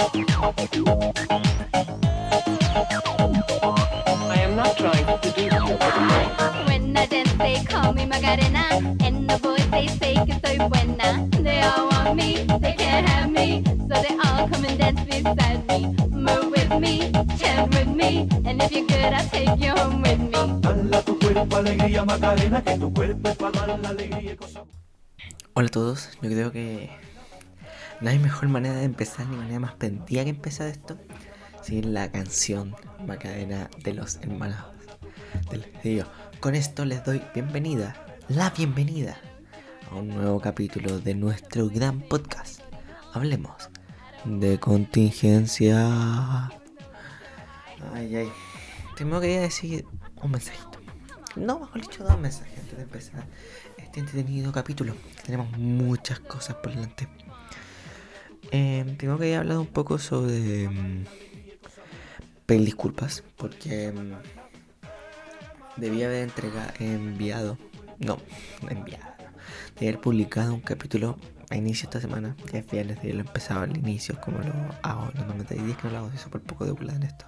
I am not trying to seduce you. When I dance, they call me Macarena. And the boys, they say que soy buena. They all want me, they can't have me. So they all come and dance beside me. Move with me, chant with me. And if you're good, I'll take you home with me. Dala tu cuerpo alegría Macarena, que tu cuerpo es para dar la alegría y cosas. Hola a todos, yo creo que no hay mejor manera de empezar ni manera más pendida que empezar esto sin la canción Macarena de los hermanos del Río. Con esto les doy bienvenida, la bienvenida a un nuevo capítulo de nuestro gran podcast. Hablemos de contingencia. Ay, ay. Primero quería decir un mensajito. No, mejor dicho, dos mensajes antes de empezar este entretenido capítulo. Tenemos muchas cosas por delante. Eh, tengo que hablar un poco sobre. mm, pedir disculpas, porque. mm, debía haber entregado, enviado. No, enviado. Debía haber publicado un capítulo a inicio de esta semana. Ya es viernes, haberlo empezado al inicio, como lo hago normalmente. Hay días que no lo hago, soy súper poco de en esto.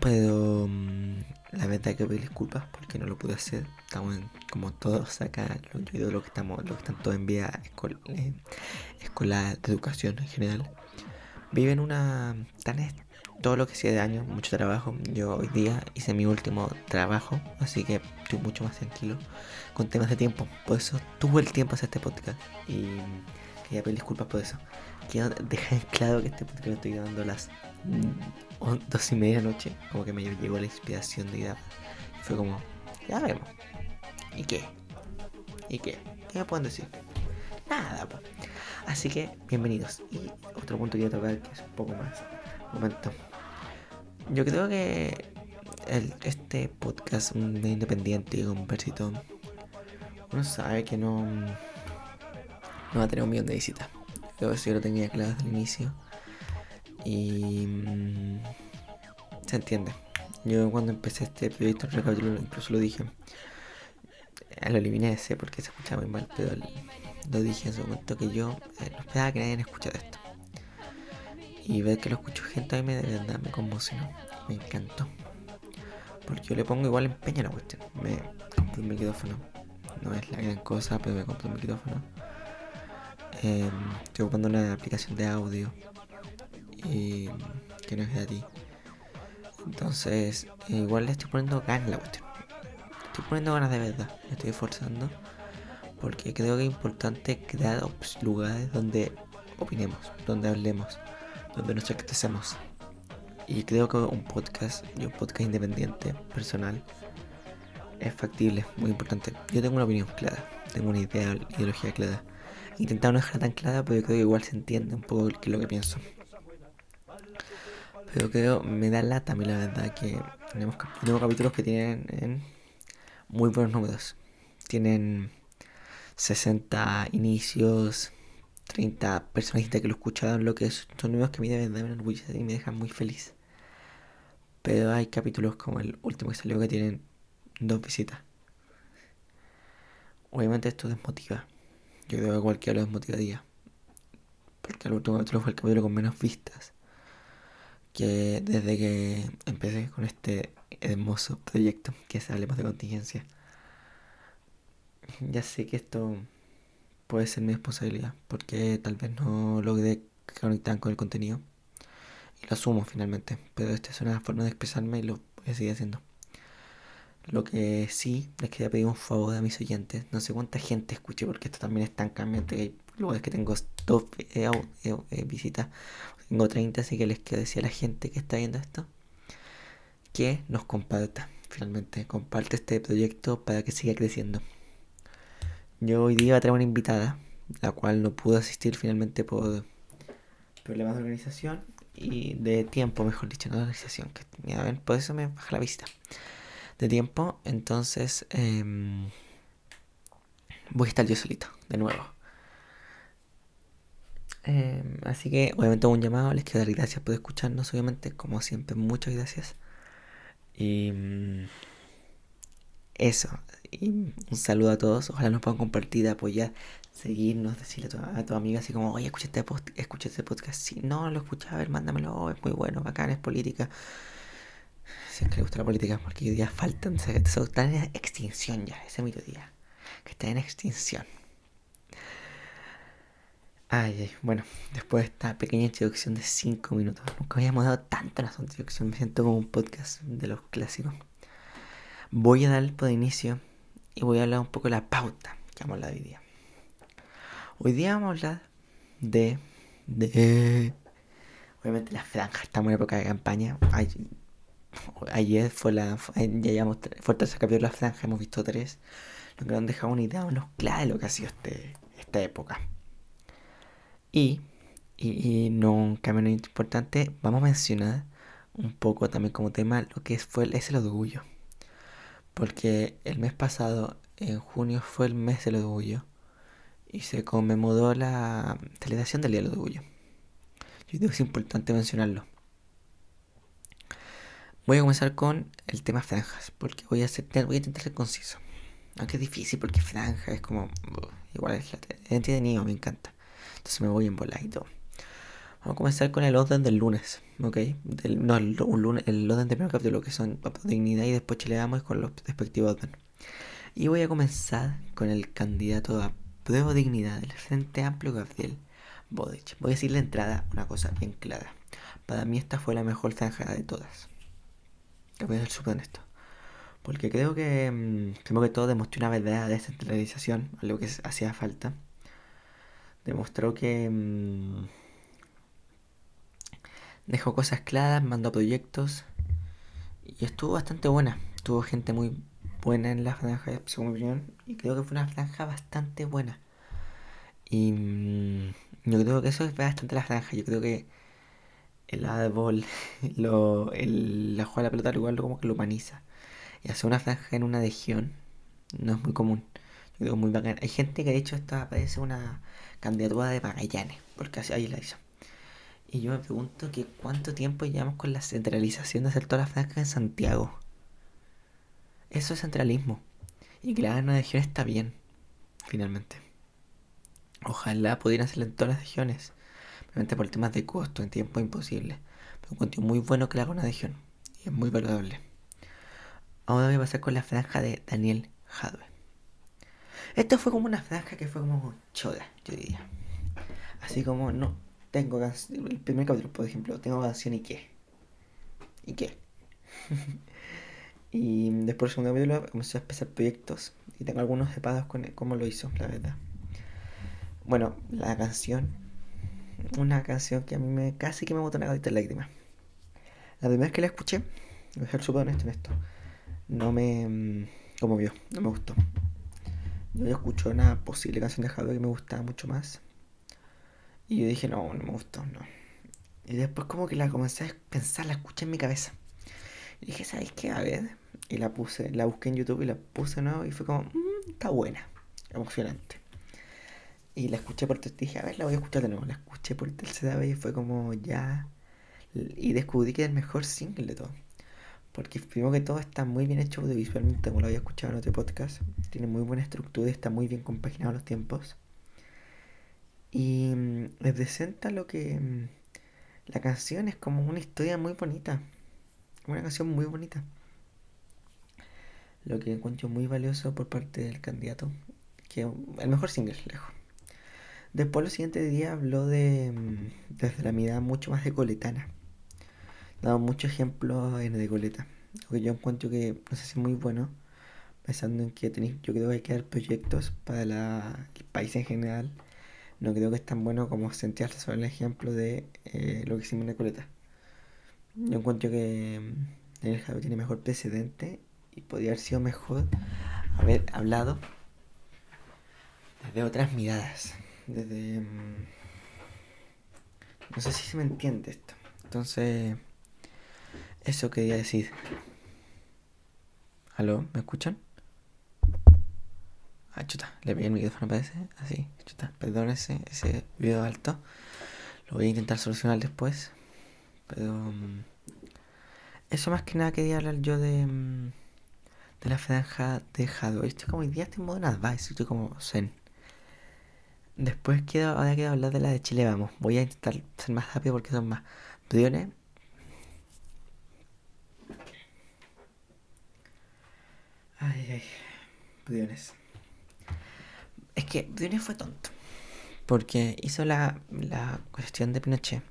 Pero mm, la verdad que pedir disculpas porque no lo pude hacer. Estamos en- como todos acá, lo, yo lo que estamos, lo que están todos en vía eh, escolar, de educación en general. Viven una tan todo lo que sea de años, mucho trabajo. Yo hoy día hice mi último trabajo, así que estoy mucho más tranquilo con temas de tiempo. Por eso tuve el tiempo hacer este podcast y quería pedir disculpas por eso. Quiero dejar claro que este podcast lo estoy grabando a las mm, dos y media de la noche, como que me llegó la inspiración de grabar. Fue como, ya vemos. ¿Y qué? ¿Y qué? ¿Qué me pueden decir? Nada, pues. Así que, bienvenidos. Y otro punto que quiero tocar que es un poco más. Momento. Yo creo que el- este podcast un de independiente con versito uno sabe que no, no va a tener un millón de visitas. Creo que eso yo lo tenía claro desde el inicio. Y se entiende. Yo cuando empecé este proyecto en incluso lo dije. Eh, Lo eliminé ese porque se escuchaba muy mal, pero lo dije en su momento que yo eh, no esperaba que nadie escuchara esto. Y ver que lo escuchó gente a mí me, de verdad me conmocionó, me encantó. Porque yo le pongo igual empeño a la cuestión. Me compré un micrófono. No es la gran cosa, pero me compré un micrófono. Eh, estoy ocupando una aplicación de audio. Y que no es gratis. Entonces, igual le estoy poniendo ganas a la cuestión. Estoy poniendo ganas de verdad. Me estoy esforzando. Porque creo que es importante crear lugares donde opinemos, donde hablemos, donde nos expresemos. Y creo que un podcast, y un podcast independiente, personal, es factible, muy importante. Yo tengo una opinión clara, tengo una idea, ideología clara. He intentado no dejarla tan clara, pero creo que igual se entiende un poco qué es lo que pienso. Pero creo, me da lata a mí la verdad que tenemos, cap- tenemos capítulos que tienen en muy buenos números. Tienen 60 inicios, 30 personas que lo escucharon, lo que es- son números que a mí de verdad me enorgullecen y me dejan muy feliz. Pero hay capítulos como el último que salió que tienen dos visitas. Obviamente esto desmotiva. Yo creo que cualquiera lo desmotivaría. Porque el último capítulo fue el capítulo con menos vistas. Que desde que empecé con este hermoso proyecto que es Hablemos de Contingencia. Ya sé que esto puede ser mi responsabilidad. Porque tal vez no logré conectar con el contenido. Y lo asumo finalmente. Pero esta es una forma de expresarme y lo voy a seguir haciendo. Lo que sí les quería pedir un favor a mis oyentes. No sé cuánta gente escuche porque esto también es tan cambiante. que Hay lugares que tengo dos eh, eh, eh, visitas. Tengo 30, así que les quiero decir a la gente que está viendo esto que nos comparta. Finalmente, comparte este proyecto para que siga creciendo. Yo hoy día traigo una invitada, la cual no pudo asistir finalmente por problemas de organización y de tiempo, mejor dicho, no de organización. Que, por eso me baja la vista. De tiempo, entonces em, voy a estar yo solito, de nuevo. Em, así que, obviamente, un llamado. Les quiero dar gracias por escucharnos, obviamente, como siempre, muchas gracias. Y mm, eso. Y un saludo a todos. Ojalá nos puedan compartir, apoyar, seguirnos, decirle a tu, a tu amiga así como, oye, escucha este, post, este podcast. Si no lo escuchas, a ver, mándamelo, oh, es muy bueno, bacán, es política. Si es que le gusta la política, porque hoy día faltan, se- se- están en extinción ya, ese es teoría, que está en extinción. Ay, bueno, después de esta pequeña introducción de 5 minutos, nunca habíamos dado tanto en esta introducción, me siento como un podcast de los clásicos. Voy a dar por inicio y voy a hablar un poco de la pauta que vamos a hablar hoy día. Hoy día vamos a hablar de. de. Obviamente la franja, estamos en época de campaña. Ay- ayer fue la. ya llevamos. Fue el tercer capítulo de la franja, hemos visto tres. Lo que nos han dejado una idea menos clara de lo que ha sido este, esta época. Y, y, no un cambio no importante, vamos a mencionar un poco también como tema lo que fue, el- es el orgullo. Porque el mes pasado, en junio, fue el mes del orgullo. Y se conmemoró la celebración del Día del Orgullo. Yo creo que es importante mencionarlo. Voy a comenzar con el tema franjas, porque voy a, hacer, voy a intentar ser conciso. Aunque es difícil porque franja es como... igual es, la- entretenido, me encanta. Entonces me voy en todo. Vamos a comenzar con el orden del lunes, ¿ok? No, el, un lunes, el orden del primer capítulo, que son Dignidad y después chileamos con los respectivos orden. Y voy a comenzar con el candidato a prueba dignidad del Frente Amplio, Gabriel Boric. Voy a decir la entrada una cosa bien clara. Para mí esta fue la mejor franja de todas. Te voy a ser súper honesto. Porque creo que, mm, primero que todo, demostró una verdadera descentralización, algo que hacía falta. Demostró que mm, dejó cosas claras, mandó proyectos y estuvo bastante buena. Tuvo gente muy buena en la franja, según mi opinión, y creo que fue una franja bastante buena. Y mm, yo creo que eso es bastante la franja. Yo creo que el árbol, lo, el, la jugada de la pelota, igual como que lo humaniza. Y hacer una franja en una región no es muy común. Yo creo que muy bacán. Hay gente que de hecho esta parece una candidatura de Magallanes, porque así ahí la hizo. Y yo me pregunto que cuánto tiempo llevamos con la centralización de hacer todas las franjas en Santiago. Eso es centralismo. Y que la en una región está bien, finalmente. Ojalá pudieran hacerlo en todas las regiones. Obviamente por temas de costo, en tiempo imposible. Pero encuentro muy bueno que la una región. Y es muy valorable. Ahora voy a pasar con la franja de Daniel Jadwe. Esto fue como una franja que fue como choda, yo diría. Así como, no, tengo canción. El primer capítulo, por ejemplo, tengo canción y qué. ¿Y qué? y después del segundo capítulo comencé a empezar proyectos. Y tengo algunos separados con cómo lo hizo, la verdad. Bueno, la canción. Una canción que a mí me casi que me botó una gatita de lágrimas. La primera vez que la escuché, voy a ser súper honesto en esto, no me mm, conmovió, no me gustó. Yo escuché una posible canción de Jadwe que me gustaba mucho más. Y yo dije, no, no me gustó, no. Y después como que la comencé a pensar, la escuché en mi cabeza. Y dije, ¿sabes qué? A ver. Y la puse, la busqué en YouTube y la puse de nuevo y fue como, "Mm, está buena, emocionante. Y la escuché por tercera, dije, a ver, la voy a escuchar de nuevo. La escuché por tercera vez y fue como ya... Y descubrí que era el mejor single de todo. Porque primero que todo está muy bien hecho audiovisualmente, como lo había escuchado en otro podcast. Tiene muy buena estructura y está muy bien compaginado los tiempos. Y mm, representa lo que... mm, La canción es como una historia muy bonita. Una canción muy bonita. Lo que encuentro muy valioso por parte del candidato. Que el mejor single, lejos. Después lo siguiente día habló de mm, desde la mirada mucho más de coletana. Dado muchos ejemplos en de coleta. Lo que yo encuentro que no sé si es muy bueno. Pensando en que tenéis, yo creo que hay que dar proyectos para la- el país en general. No creo que es tan bueno como centrarse sobre el ejemplo de eh, lo que hicimos en Coleta. Yo encuentro que mm, Daniel Jadwe tiene mejor precedente y podría haber sido mejor haber hablado desde otras miradas. Desde. mm, No sé si se me entiende esto. Entonces. Eso quería decir. ¿Aló? ¿Me escuchan? Ah, chuta, le pegué el micrófono parece. Así, chuta, perdón ese, ese video alto. Lo voy a intentar solucionar después. Pero... mm, Eso más que nada quería hablar yo de... mm, De la franja de Jadwe. Estoy como hoy día estoy en modo advice, estoy como zen. Después quiero, ahora quiero hablar de la de Chile Vamos. Voy a intentar ser más rápido porque son más. Briones. Ay, ay. Briones. Es que Briones fue tonto. Porque hizo la, la cuestión de Pinochet.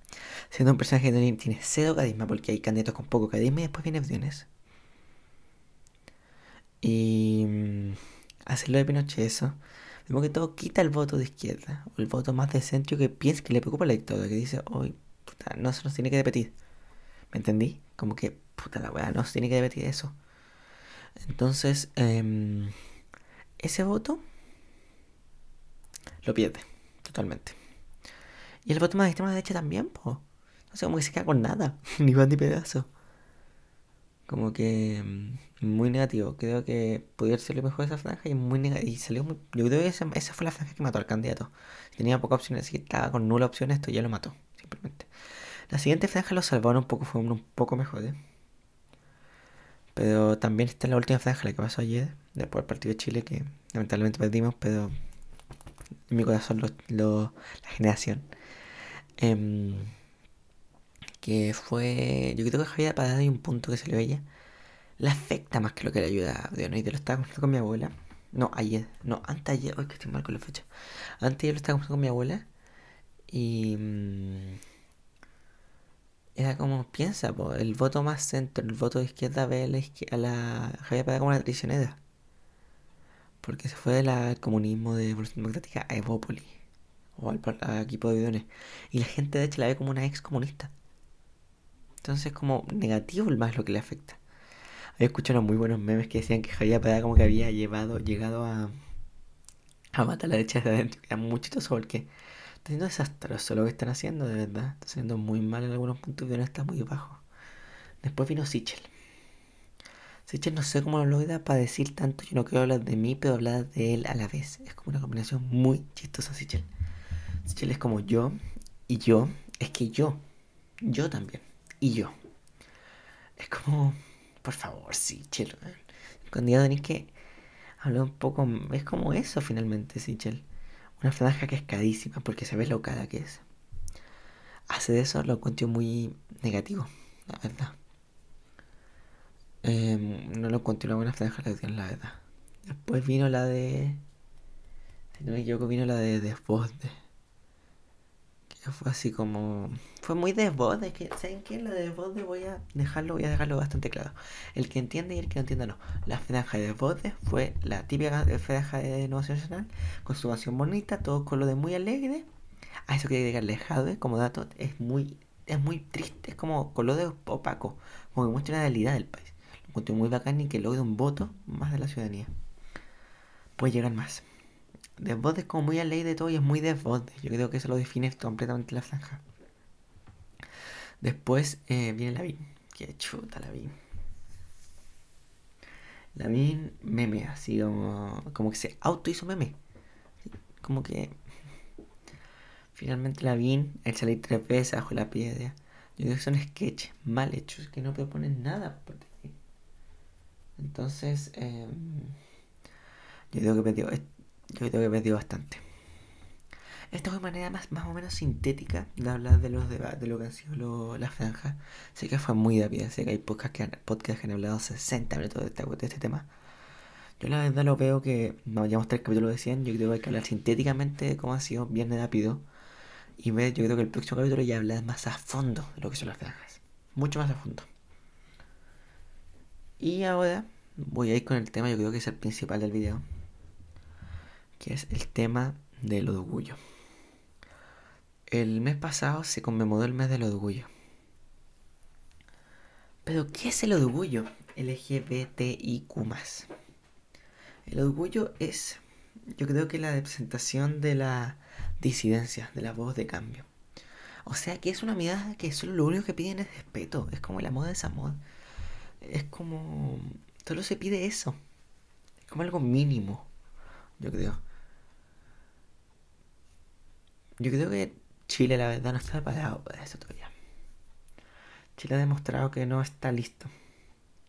Siendo un personaje que tiene- cero carisma. Porque hay candidatos con poco carisma y después viene Briones. Y mm, hacerlo de Pinochet eso. Como que todo quita el voto de izquierda. O el voto más de centro que piensa que le preocupa la dictadura. Que dice, hoy, puta, no se nos tiene que repetir. ¿Me entendí? Como que, puta la weá, no se tiene que repetir eso. Entonces, em, ese voto lo pierde totalmente. Y el voto más de extrema derecha también, po. No sé, como que se queda con nada, ni pan ni pedazo. Como que mm, muy negativo. Creo que podría ser lo mejor esa franja y muy negativo. Y salió muy. Yo creo que esa, fue la franja que mató al candidato. Tenía pocas opciones, así que estaba con nula opción, esto ya lo mató, simplemente. La siguiente franja lo salvaron un poco, fue un poco mejores. Pero también está la última franja, la que pasó ayer, después del partido de Chile, que lamentablemente perdimos, pero en mi corazón lo, lo- la generación. Em, que fue. Yo creo que Javier Parada hay un punto que salió ella. Le afecta más que lo que le ayuda a. Y te lo estaba conversando con mi abuela. No, ayer. No, antes ayer. Ay, que estoy mal con la fecha. Antes yo lo estaba conversando con mi abuela. Y. mm, era como piensa, po, el voto más centro, el voto de izquierda ve a la, a la Javier Parada como una traicionera. Porque se fue del comunismo de Evolución Democrática a Evópoli. O al, equipo de Bidones. Y la gente de hecho la ve como una ex comunista. Entonces como negativo el más lo que le afecta. Había escuchado unos muy buenos memes que decían que Javier Parada como que había llevado, llegado a, a matar a la derecha de adentro. Era muy chistoso porque está siendo desastroso lo que están haciendo, de verdad. Está siendo muy mal en algunos puntos no está muy bajo. Después vino Sichel. Sichel no sé cómo lo logra para decir tanto. Yo no quiero hablar de mí, pero hablar de él a la vez. Es como una combinación muy chistosa, Sichel. Sichel es como yo y yo. Es que yo. Yo también. Y yo. Es como, por favor, Sichel. Cuando ya tenéis que hablar un poco. Es como eso finalmente, Sichel. Una franja cascadísima porque se ve lo cara que es. Hace de eso lo encuentro muy negativo, la verdad. Em, no lo encontré una buena franja la de la verdad. Después vino la de. Si no me equivoco, vino la de Desborde. Fue así como. Fue muy Desborde. Que, ¿Saben qué? La de Desborde voy a dejarlo, voy a dejarlo bastante claro. El que entiende y el que no entienda no. La franja de Desborde fue la típica franja de Innovación Nacional. Con su canción bonita, todo con lo de muy alegre. A eso que agregarle Jadwe como dato. Es muy. Es muy triste. Es como color de opaco. Como que muestra la realidad del país. Lo encuentro muy bacán y que logre un voto más de la ciudadanía. Puede llegar más. Desborde es como muy a ley de todo y es muy desborde. Yo creo que eso lo define completamente la franja. Después eh, viene Lavín. Que chuta Lavín. Lavín meme, así como, como que se auto hizo meme. Como que finalmente Lavín, el salir tres veces bajo la piedra. Yo creo que son sketches mal hechos que no proponen nada. Entonces, eh, yo creo que perdió, yo creo que perdió bastante. Esta es una manera más, más o menos sintética de hablar de los debates, de lo que han sido las franjas. Sé que fue muy rápida, sé que hay podcasts que han, hablado 60 minutos de este, de este tema. Yo la verdad lo veo que, no, llevamos tres capítulos de 100, yo creo que hay que hablar sintéticamente de cómo ha sido bien rápido. Y ver, yo creo que el próximo capítulo ya habla más a fondo de lo que son las franjas. Mucho más a fondo. Y ahora voy a ir con el tema, yo creo que es el principal del video. Que es el tema del orgullo. El mes pasado se conmemoró el mes del orgullo. Pero, ¿qué es el orgullo LGBTIQ? El orgullo es, yo creo que la representación de la disidencia, de la voz de cambio. O sea que es una mirada que solo lo único que piden es respeto. Es como el amor es amor. Es como. Solo se pide eso. Es como algo mínimo. Yo creo. Yo creo que Chile, la verdad, no está preparado para eso todavía. Chile ha demostrado que no está listo.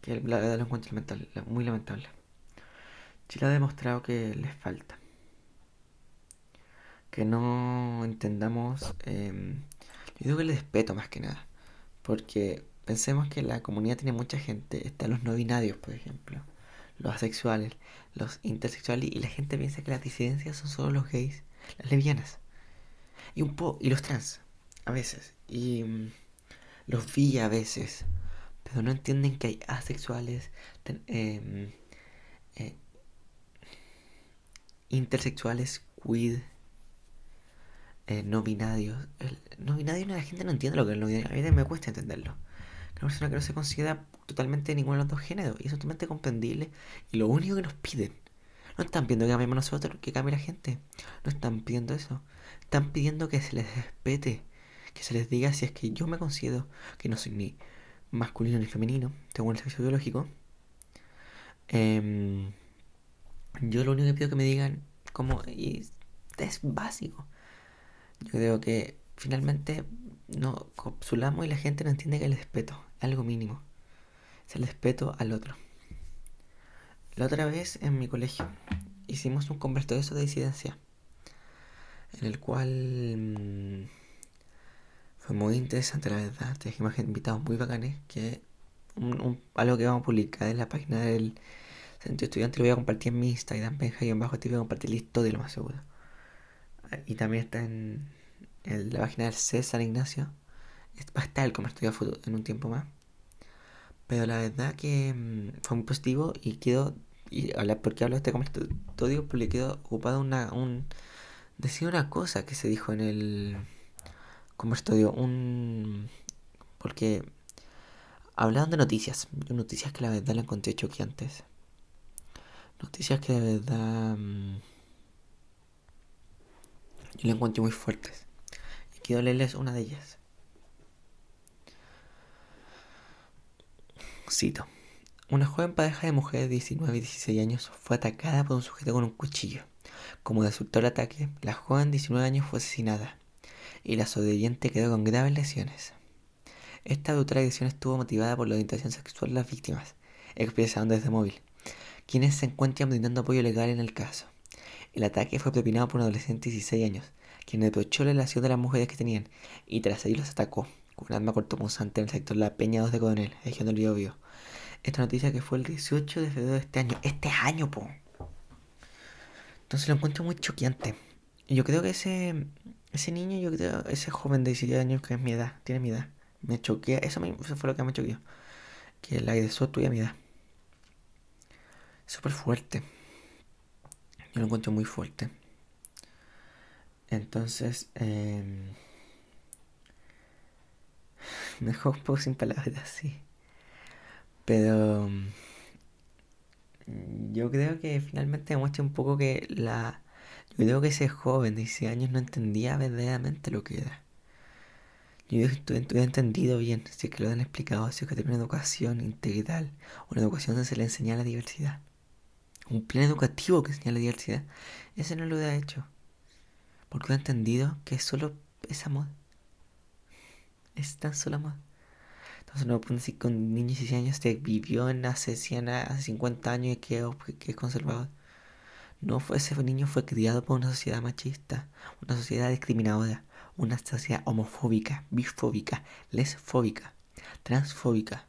Que la verdad lo encuentro lamentable, muy lamentable. Chile ha demostrado que les falta. que no entendamos, eh, yo digo que el respeto más que nada, porque pensemos que la comunidad tiene mucha gente, están los no binarios, por ejemplo, los asexuales, los intersexuales, y la gente piensa que las disidencias son solo los gays, las lesbianas, y un po y los trans, a veces, y mm, los vi a veces, pero no entienden que hay asexuales, ten- em, eh, intersexuales, queer, eh, no binarios. El no binario la gente no entiende lo que es el no binario. A mí me cuesta entenderlo. Una persona que no se considera totalmente ninguno de los dos géneros. Y es totalmente comprendible. Y lo único que nos piden. No están pidiendo que cambiemos nosotros, que cambie la gente. No están pidiendo eso. Están pidiendo que se les respete. Que se les diga si es que yo me considero que no soy ni masculino ni femenino, según el sexo biológico. Em, yo lo único que pido que me digan como... Y es básico. Yo creo que finalmente no capsulamos y la gente no entiende que el respeto es algo mínimo. Es el respeto al otro. La otra vez en mi colegio hicimos un conversatorio sobre disidencia. En el cual mm, fue muy interesante la verdad. Trajimos invitados muy bacanes que un- un- algo que vamos a publicar en la página del Centro Estudiante lo voy a compartir en mi Instagram, Benja bajo te voy a compartir la historia lo más seguro. Y también está en, en la página del C San Ignacio. Va a estar el conversatorio futuro en un tiempo más. Pero la verdad que mm, fue muy positivo y quedó. Y hablar por qué hablo de este conversatorio, porque quedó ocupado una, un. Decir una cosa que se dijo en el conversatorio. Un. Porque hablaban de noticias. Noticias que la verdad la encontré choqueantes. Noticias que de verdad. mm, yo la encontré muy fuertes. Y quiero leerles una de ellas. Cito. Una joven pareja de mujeres de 19 y 16 años fue atacada por un sujeto con un cuchillo. Como resultado del ataque, la joven de 19 años fue asesinada y la sobreviviente quedó con graves lesiones. Esta brutal agresión estuvo motivada por la orientación sexual de las víctimas, expresaron desde móvil, quienes se encuentran brindando apoyo legal en el caso. El ataque fue propinado por un adolescente de 16 años, quien reprochó la relación de las mujeres que tenían y tras ello los atacó con un arma cortopunzante en el sector La Peña 2 de Coronel, región del Biobío. Esta noticia que fue el 18 de febrero de este año. Este año, po. Entonces lo encuentro muy choqueante. Yo creo que ese, ese niño, yo creo, ese joven de 17 años que es mi edad, tiene mi edad, me choquea. Eso, me- eso fue lo que me choqueó. Que el agresor tuviera mi edad. Súper fuerte. Yo lo encuentro muy fuerte. Entonces, eh, me dejó un poco sin palabras, sí. Pero mm, yo creo que finalmente demuestra un poco que la... Yo creo que ese joven de 16 años no entendía verdaderamente lo que era. Yo creo que tuviera entendido bien, si es que lo han explicado, si es que tiene una educación integral, una educación donde se le enseña la diversidad. Un plan educativo que enseña la diversidad. Ese no lo hubiera hecho. Porque hubiera entendido que solo es amor. Es tan solo amor. Entonces no un niño de 16 años te vivió en hace 100, a- hace 50 años y que, que es conservador. No fue ese niño fue criado por una sociedad machista, una sociedad discriminadora, una sociedad homofóbica, bifóbica, lesfóbica, transfóbica.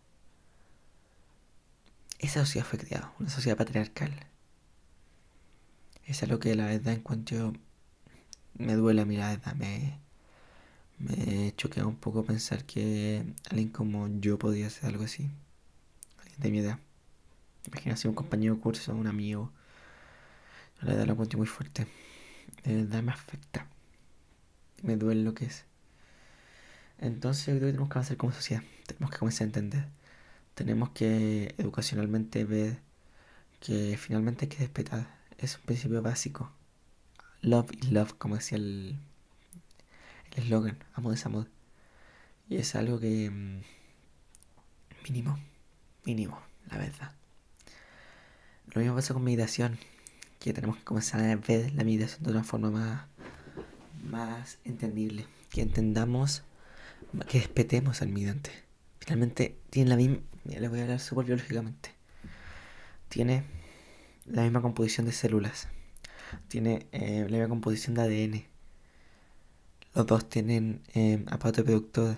Esa sociedad fue criada, una sociedad patriarcal. Es algo que la verdad encuentro me duele a mí la verdad, me, me choquea un poco pensar que alguien como yo podría hacer algo así. Alguien de mi edad. Imagina si un compañero de curso, un amigo. La verdad lo encuentro muy fuerte. De verdad me afecta. Me duele lo que es. Entonces yo creo que tenemos que avanzar como sociedad. Tenemos que comenzar a entender. Tenemos que educacionalmente ver que finalmente hay que respetar. Es un principio básico. Love is love, como decía el el eslogan, amor es amor. Y es algo que mm, mínimo, mínimo, la verdad. Lo mismo pasa con meditación, que tenemos que comenzar a ver la meditación de una forma más, más entendible, que entendamos, que respetemos al meditante. Finalmente tiene la misma, mira, le voy a hablar súper biológicamente, tiene la misma composición de células, tiene eh, la misma composición de ADN, Los dos tienen eh, aparato reproductor.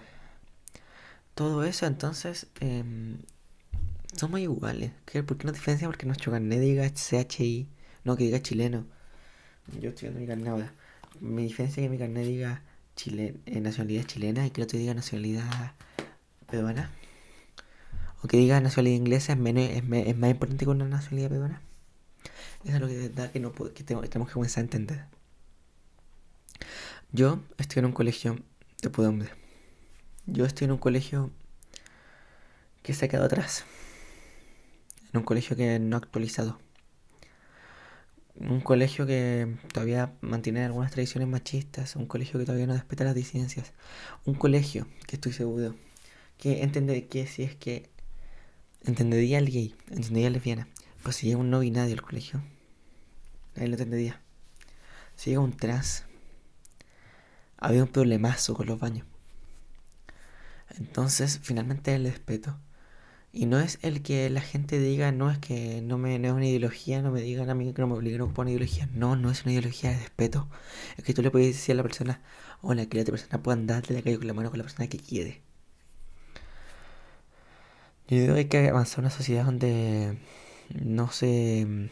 Todo eso, entonces, em, somos iguales. ¿Qué? ¿Por qué no diferencia? Porque nuestro carnet diga CHI, no que diga chileno. Yo estoy viendo mi carnet ahora. Mi diferencia es que mi carnet diga chile, eh, nacionalidad chilena y que el otro diga nacionalidad peruana. O que diga nacionalidad inglesa es, menos, es, más importante que una nacionalidad peruana. Es lo que verdad que, no, que tenemos que comenzar a entender. Yo estoy en un colegio de hombre. Yo estoy en un colegio que se ha quedado atrás. En un colegio que no ha actualizado. Un colegio que todavía mantiene algunas tradiciones machistas. Un colegio que todavía no respeta las disidencias. Un colegio que estoy seguro que entender que si es que entendería al gay, entendería la lesbiana. Pues si llega un no binario al colegio, nadie lo entendería. Si llega un trans, había un problemazo con los baños. Entonces, finalmente el respeto. Y no es el que la gente diga, no es que no, me, no es una ideología, no me digan a mí que no me obliguen a ocupar una ideología. No, no es una ideología de respeto. Es que tú le puedes decir a la persona, hola, que la otra persona pueda andar la con la mano con la persona que quiere. Yo creo que hay que avanzar una sociedad donde no se...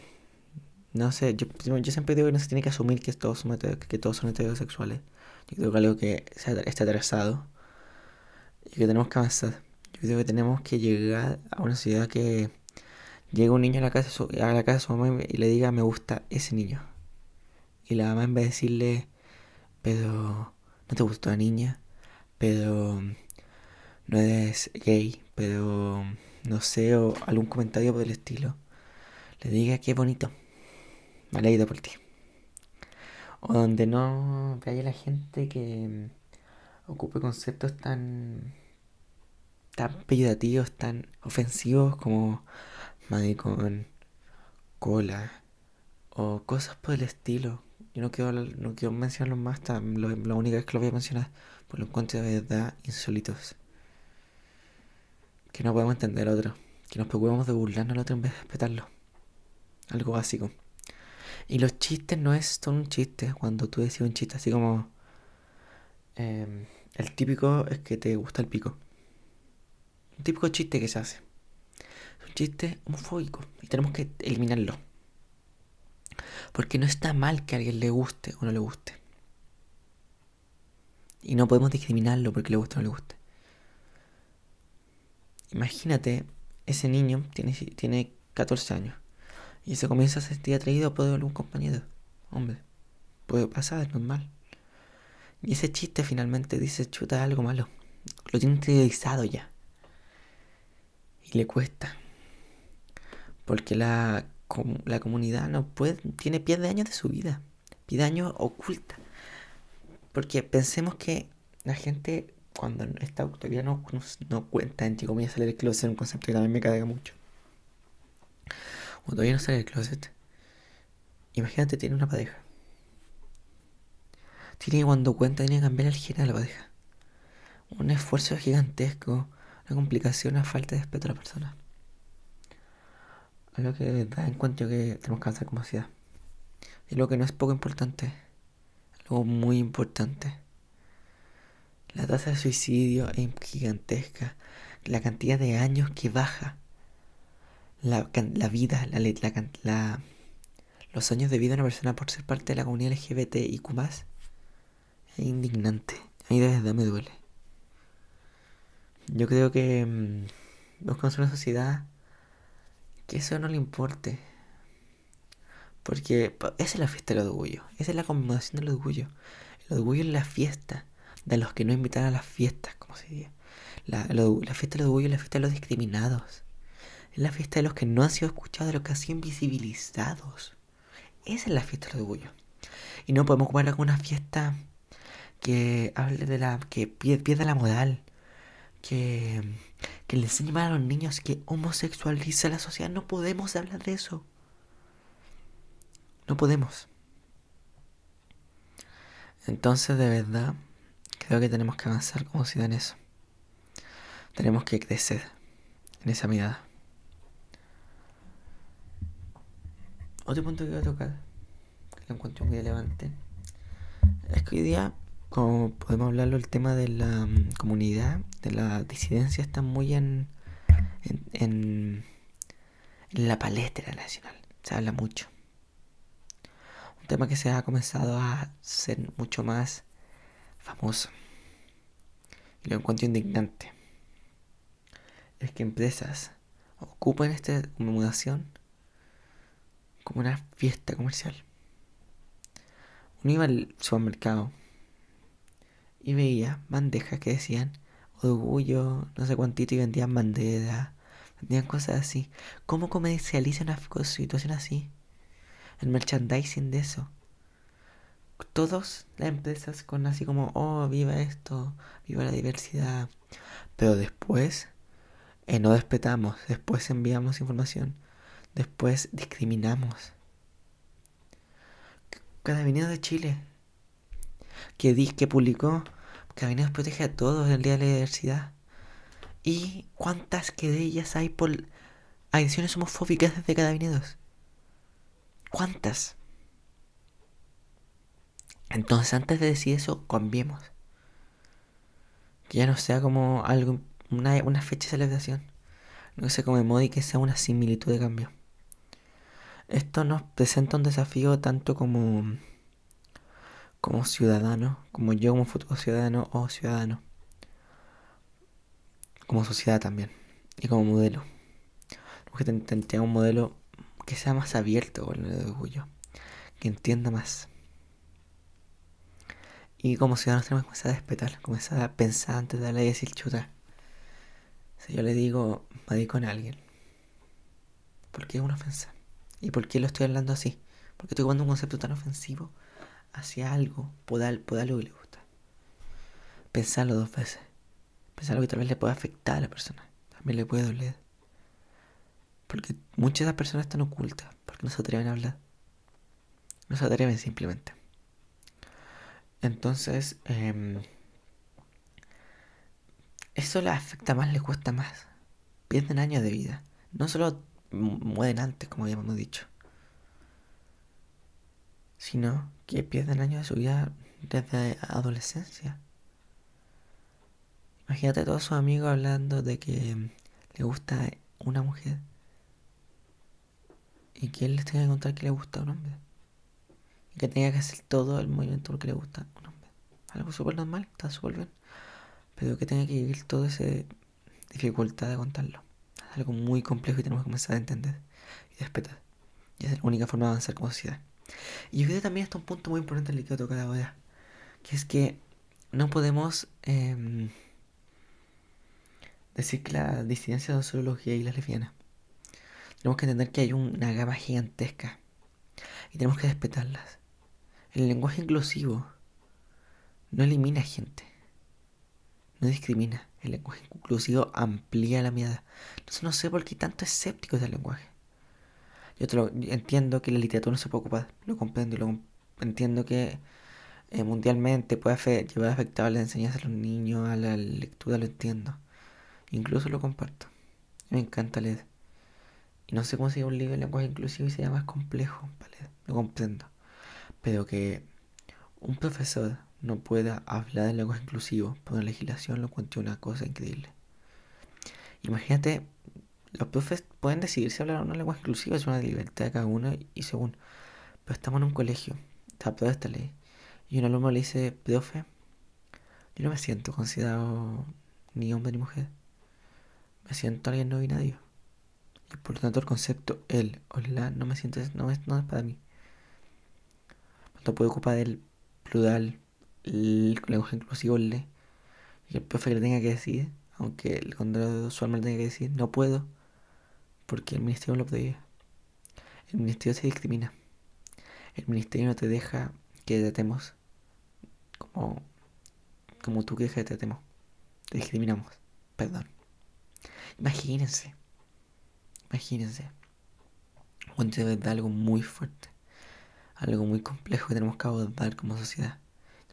No sé, yo, siempre digo que no se tiene que asumir que todos son heterosexuales. Yo creo que algo que está atrasado y que tenemos que avanzar. Yo creo que tenemos que llegar a una sociedad que llegue un niño a la casa a la casa de su mamá y le diga me gusta ese niño. Y la mamá en vez de decirle, pero no te gustó la niña, pero no eres gay, pero no sé, o algún comentario por el estilo, le diga qué bonito, me alegro por ti. O donde no haya la gente que ocupe conceptos tan tan tan ofensivos como maricón, cola o cosas por el estilo. Yo no quiero, no quiero mencionarlos más, tan- lo- la única vez que lo voy a mencionar, por lo encuentro de verdad insólitos. Que no podemos entender al otro, que nos preocupemos de burlarnos al otro en vez de respetarlo. Algo básico. Y los chistes no es son un chiste cuando tú decís un chiste así como... em, el típico es que te gusta el pico. Un típico chiste que se hace. Es un chiste homofóbico y tenemos que eliminarlo. Porque no está mal que a alguien le guste o no le guste. Y no podemos discriminarlo porque le guste o no le guste. Imagínate, ese niño tiene, tiene 14 años y se comienza a sentir atraído por algún compañero. Hombre, puede pasar, es normal. Y ese chiste finalmente dice, chuta, algo malo. Lo tiene interiorizado ya. Y le cuesta. Porque la, la comunidad no puede, tiene pierde años de su vida. Pierde años oculta. Porque pensemos que la gente cuando está todavía no, no, no cuenta, entre comillas, salir del closet, un concepto que también me carga mucho. Todavía no sale del closet, imagínate, tiene una pareja. Tiene que cuando cuenta, tiene que cambiar el género de la pareja. Un esfuerzo gigantesco, una complicación, una falta de respeto a la persona. Algo que de verdad encuentro que tenemos que como sociedad. Y lo que no es poco importante, algo muy importante. La tasa de suicidio es gigantesca. La cantidad de años que baja. La, la vida, la, la, la- los años de vida de una persona por ser parte de la comunidad LGBTIQ es indignante. A mí de verdad me duele. Yo creo que mm, buscamos una sociedad que eso no le importe. Porque esa es la fiesta del orgullo. Esa es la conmemoración del orgullo. El orgullo es la fiesta de los que no invitan a las fiestas, como se dice. La, la fiesta del orgullo es la fiesta de los discriminados. Es la fiesta de los que no han sido escuchados, de los que han sido invisibilizados. Esa es la fiesta del orgullo. Y no podemos ocuparla como una fiesta que hable de la. que pier- pierda la moral. Que, que le enseñe mal a los niños que homosexualiza la sociedad. No podemos hablar de eso. No podemos. Entonces, de verdad, creo que tenemos que avanzar como eso. Tenemos que crecer en esa mirada. Otro punto que voy a tocar, que lo encuentro muy relevante, es que hoy día como podemos hablarlo, el tema de la mm, comunidad, de la disidencia, está muy en, en, la palestra nacional. Se habla mucho. Un tema que se ha comenzado a ser mucho más famoso. Y lo encuentro indignante. Es que empresas ocupan esta conmemoración como una fiesta comercial. Uno iba al supermercado y veía bandejas que decían orgullo, no sé cuántito, y vendían banderas, vendían cosas así. ¿Cómo comercializa una situación así? El merchandising de eso. Todas las empresas con así como, oh, viva esto, viva la diversidad. Pero después eh, no respetamos, después enviamos información, después discriminamos. Carabineros de Chile, que, di, que publicó Carabineros protege a todos en el Día de la Diversidad. ¿Y cuántas querellas hay por agresiones homofóbicas desde Carabineros? ¿Cuántas? Entonces, antes de decir eso, cambiemos. Que ya no sea como algo, una, una fecha de celebración. No que se conmemore y que sea una similitud de cambio. Esto nos presenta un desafío tanto como como ciudadano, como yo como futuro ciudadano o ciudadano, como sociedad también y como modelo. Porque tener un modelo que sea más abierto con el orgullo, que entienda más. Y como ciudadanos tenemos que comenzar a respetar, comenzar a pensar antes de darle y decir chuta. Si yo le digo, me con alguien, ¿por qué es una ofensa? ¿Y por qué lo estoy hablando así? Porque estoy tomando un concepto tan ofensivo hacia algo, por, algo que le gusta. Pensarlo dos veces. Pensarlo que tal vez le pueda afectar a la persona. También le puede doler. Porque muchas de las personas están ocultas. Porque no se atreven a hablar. No se atreven simplemente. Entonces, eh, eso le afecta más, le cuesta más. Pierden años de vida. No solo mueren antes, como habíamos dicho sino que pierden años de su vida desde adolescencia. Imagínate a todos sus amigos hablando de que le gusta una mujer y que él les tenga que contar que le gusta a un hombre. Y que tenga que hacer todo el movimiento porque le gusta a un hombre. Algo súper normal, está súper bien. Pero que tenga que vivir toda esa dificultad de contarlo. Algo muy complejo y tenemos que comenzar a entender y respetar. Y es la única forma de avanzar como sociedad. Y yo creo que también está un punto muy importante en el que tocar ahora, que es que no podemos eh, decir que la disidencia no solo los y las lesbianas. Tenemos que entender que hay una gama gigantesca y tenemos que respetarlas. El lenguaje inclusivo no elimina gente, no discrimina. El lenguaje inclusivo amplía la mirada. Entonces no sé por qué tanto escéptico del lenguaje. Yo te lo, entiendo que la literatura no se puede ocupar, lo comprendo, lo, entiendo que eh, mundialmente puede llevar a afectar la enseñanza a los niños, a la lectura, lo entiendo. Incluso lo comparto. Me encanta leer. Y no sé cómo se llama un libro de lenguaje inclusivo y se llama más complejo leer, lo comprendo. Pero que un profesor no pueda hablar de lenguaje inclusivo por una legislación lo encuentro una cosa increíble. Imagínate los profes pueden decidir si hablar una lengua exclusiva, es una libertad de cada uno y según. Pero estamos en un colegio, está toda esta ley. Y un alumno le dice, profe, yo no me siento considerado ni hombre ni mujer. Me siento alguien no binario. Y por lo tanto el concepto él o la no me siento, no es, no es para mí. No puede ocupar el plural, el lenguaje inclusivo le. Y el profe le tenga que decir, aunque el contrario usual le tenga que decir, no puedo porque el ministerio lo prohíbe. El ministerio se discrimina. El ministerio no te deja que te tratemos como, como tú quieres que te tratemos. Te discriminamos. Perdón. Imagínense. Imagínense. Cuando de verdad algo muy fuerte. Algo muy complejo que tenemos que abordar como sociedad.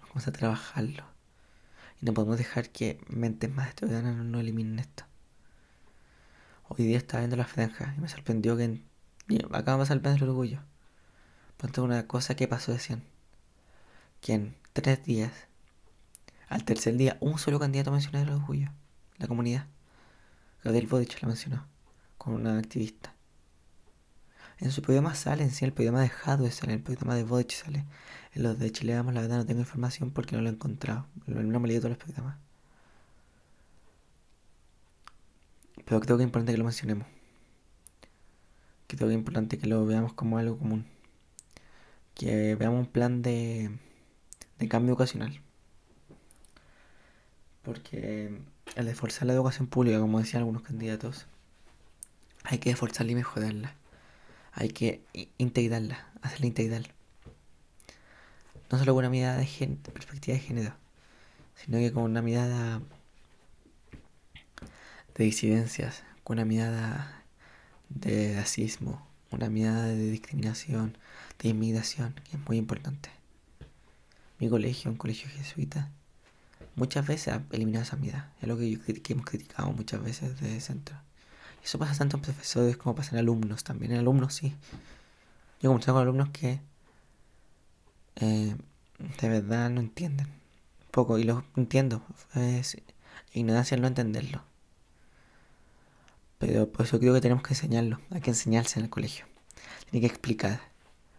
Tenemos que trabajarlo. Y no podemos dejar que mentes más estudiantes no eliminen esto. Hoy día estaba viendo la franja y me sorprendió que en... me pasar el del orgullo. Ponte una cosa que pasó decían. Que en tres días Al tercer día, un solo candidato mencionó el orgullo. La comunidad. Gabriel Boric la mencionó. Con una activista. En su programa sale, en sí, el programa de Jadwe sale, el programa de Boric sale. Los de Chile Vamos, la verdad no tengo información porque no lo he encontrado. No me leído todos los programas. Pero creo que es importante que lo mencionemos. Creo que es importante que lo veamos como algo común. Que veamos un plan de, de cambio ocasional. Porque al esforzar la educación pública, como decían algunos candidatos, hay que esforzarla y mejorarla. Hay que integrarla, hacerla integral. No solo con una mirada de, perspectiva de género, sino que con una mirada de disidencias, con una mirada de racismo, una mirada de discriminación, de inmigración, que es muy importante. Mi colegio, un colegio jesuita, muchas veces ha eliminado esa mirada. Es lo que, yo, hemos criticado muchas veces desde el centro. Eso pasa tanto en profesores como pasa en alumnos también. En alumnos sí. Yo como con alumnos que eh, de verdad no entienden. Poco, y lo entiendo. Es ignorancia no entenderlo. Pero por eso creo que tenemos que enseñarlo. Hay que enseñarse en el colegio. Tiene que explicar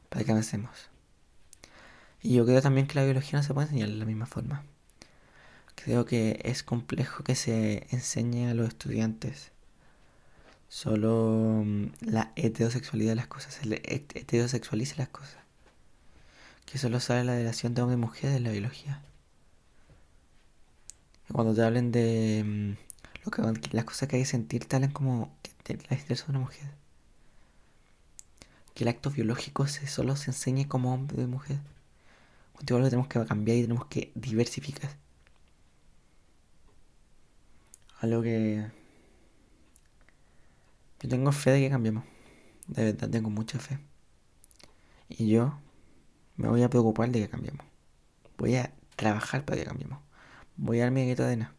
para que avancemos. Y yo creo también que la biología no se puede enseñar de la misma forma. Creo que es complejo que se enseñe a los estudiantes solo mm, la heterosexualidad de las cosas, se heterosexualiza las cosas. Que solo sale la relación de hombre y mujer en la biología. Cuando te hablen de mm, lo que, las cosas que hay que sentir, te hablan como que la estrés de una mujer. Que el acto biológico se, solo se enseñe como hombre y mujer. Cuando lo tenemos que cambiar y tenemos que diversificar. Algo que yo tengo fe de que cambiemos. De verdad tengo mucha fe. Y yo me voy a preocupar de que cambiemos. Voy a trabajar para que cambiemos. Voy a dar mi grito de arena.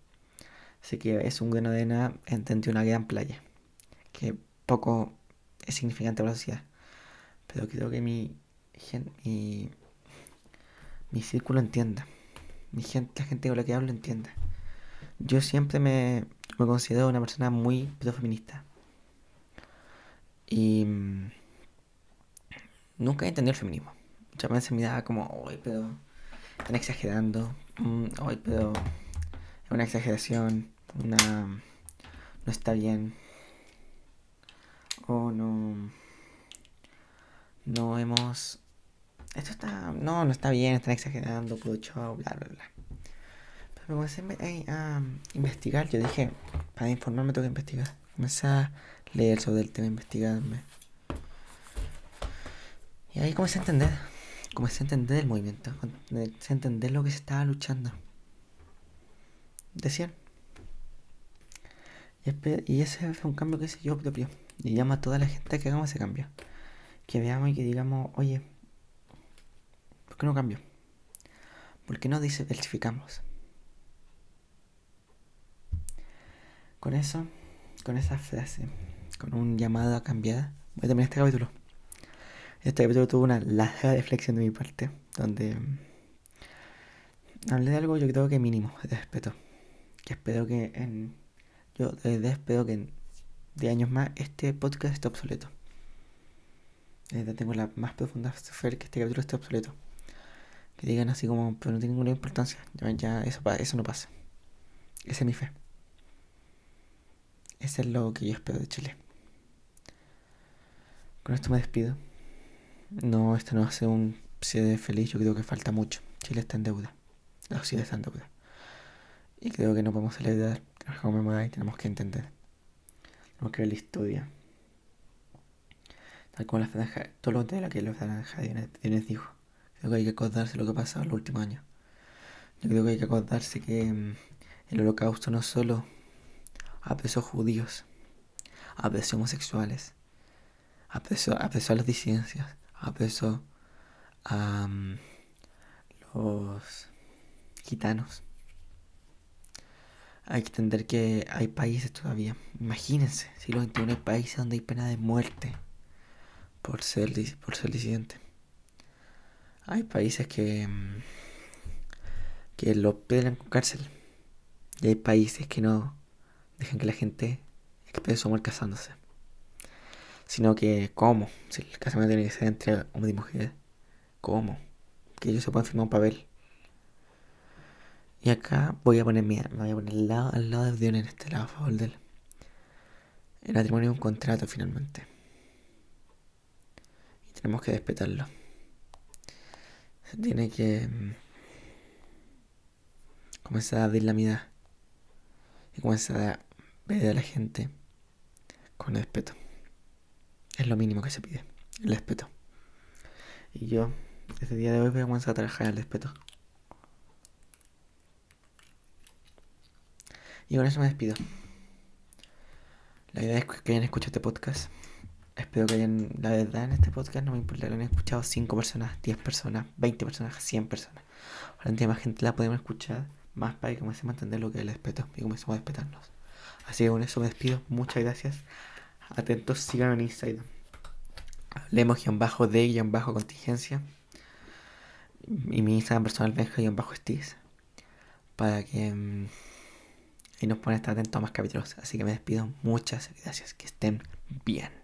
Así que es un grano de arena entre una gran playa. Que poco es significante para la sociedad. Pero creo que mi, mi, mi círculo entienda. Mi gente, la gente con la que hablo entienda. Yo siempre me, me considero una persona muy pro-feminista. Y mm, nunca he entendido el feminismo. Veces me daba como, hoy pero están exagerando. Hoy mm, pero es una exageración. Una. No está bien. O no. No hemos. Esto está. No, no está bien, están exagerando, pucho, bla, bla, bla me comencé a investigar. Yo dije, para informarme tengo que investigar. Comencé a leer sobre el tema, investigarme. Y ahí comencé a entender. Comencé a entender el movimiento. Comencé a entender lo que se estaba luchando. Decían. Y, ese fue un cambio que hice yo propio. Y llamo a toda la gente que hagamos ese cambio. Que veamos y que digamos, oye, ¿por qué no cambio? ¿Por qué no diversificamos? Con eso, con esa frase, con un llamado a cambiar, voy a terminar este capítulo. Este capítulo tuvo una larga reflexión de mi parte, donde hablé de algo yo creo que mínimo de respeto. Que espero que en. Yo de verdad espero que en 10 años más este podcast esté obsoleto. De verdad tengo la más profunda fe que este capítulo esté obsoleto. Que digan así como, pero no tiene ninguna importancia. Ya, ya eso, eso no pasa. Esa es mi fe. Eso es lo que yo espero de Chile. Con esto me despido. No, esto no hace un cierre feliz, yo creo que falta mucho. Chile está en deuda. La sociedad está en deuda. Y creo que no podemos celebrar, tenemos que conmemorar tenemos que entender. Tenemos que ver la historia. Tal como la franja, todo lo de la que la franja Dionis dijo. Creo que hay que acordarse lo que ha pasado en los últimos años. Yo creo que hay que acordarse que mm, el holocausto no solo apreció judíos, apreció homosexuales, apreció, a las disidencias, a mm, los gitanos. Hay que entender que hay países todavía, imagínense, si los XXI hay países donde hay pena de muerte por ser, por ser disidente. Hay países que, mm, que lo piden con cárcel. Y hay países que no dejan que la gente exprese su amor casándose. Sino que, ¿cómo? Si el casamiento tiene que ser entre hombre y mujer. ¿Cómo? Que ellos se pueden firmar un papel. Y acá voy a poner, mira, me voy a poner al lado, al lado de Dios en este lado, a favor de él. El matrimonio es un contrato finalmente. Y tenemos que respetarlo. Se tiene que mm, comenzar a abrir la mirada. Y comenzar a ver a la gente con respeto. Es lo mínimo que se pide, el respeto. Y yo, desde el día de hoy, voy a comenzar a trabajar el respeto. Y con eso me despido. La idea es que hayan escuchado este podcast. Espero que hayan, la verdad, en este podcast no me importa que lo hayan escuchado 5 personas, 10 personas, 20 personas, 100 personas. Ojalá más gente la podemos escuchar, más para que comencemos a entender lo que es el respeto y comencemos a respetarnos. Así que con eso me despido. Muchas gracias. Atentos, síganme en Instagram. Hablemos guion bajo de guion bajo contingencia. Y mi Instagram personal benja guion bajo stis. Para que mm, ahí nos puedan estar atentos a más capítulos. Así que me despido. Muchas gracias. Que estén bien.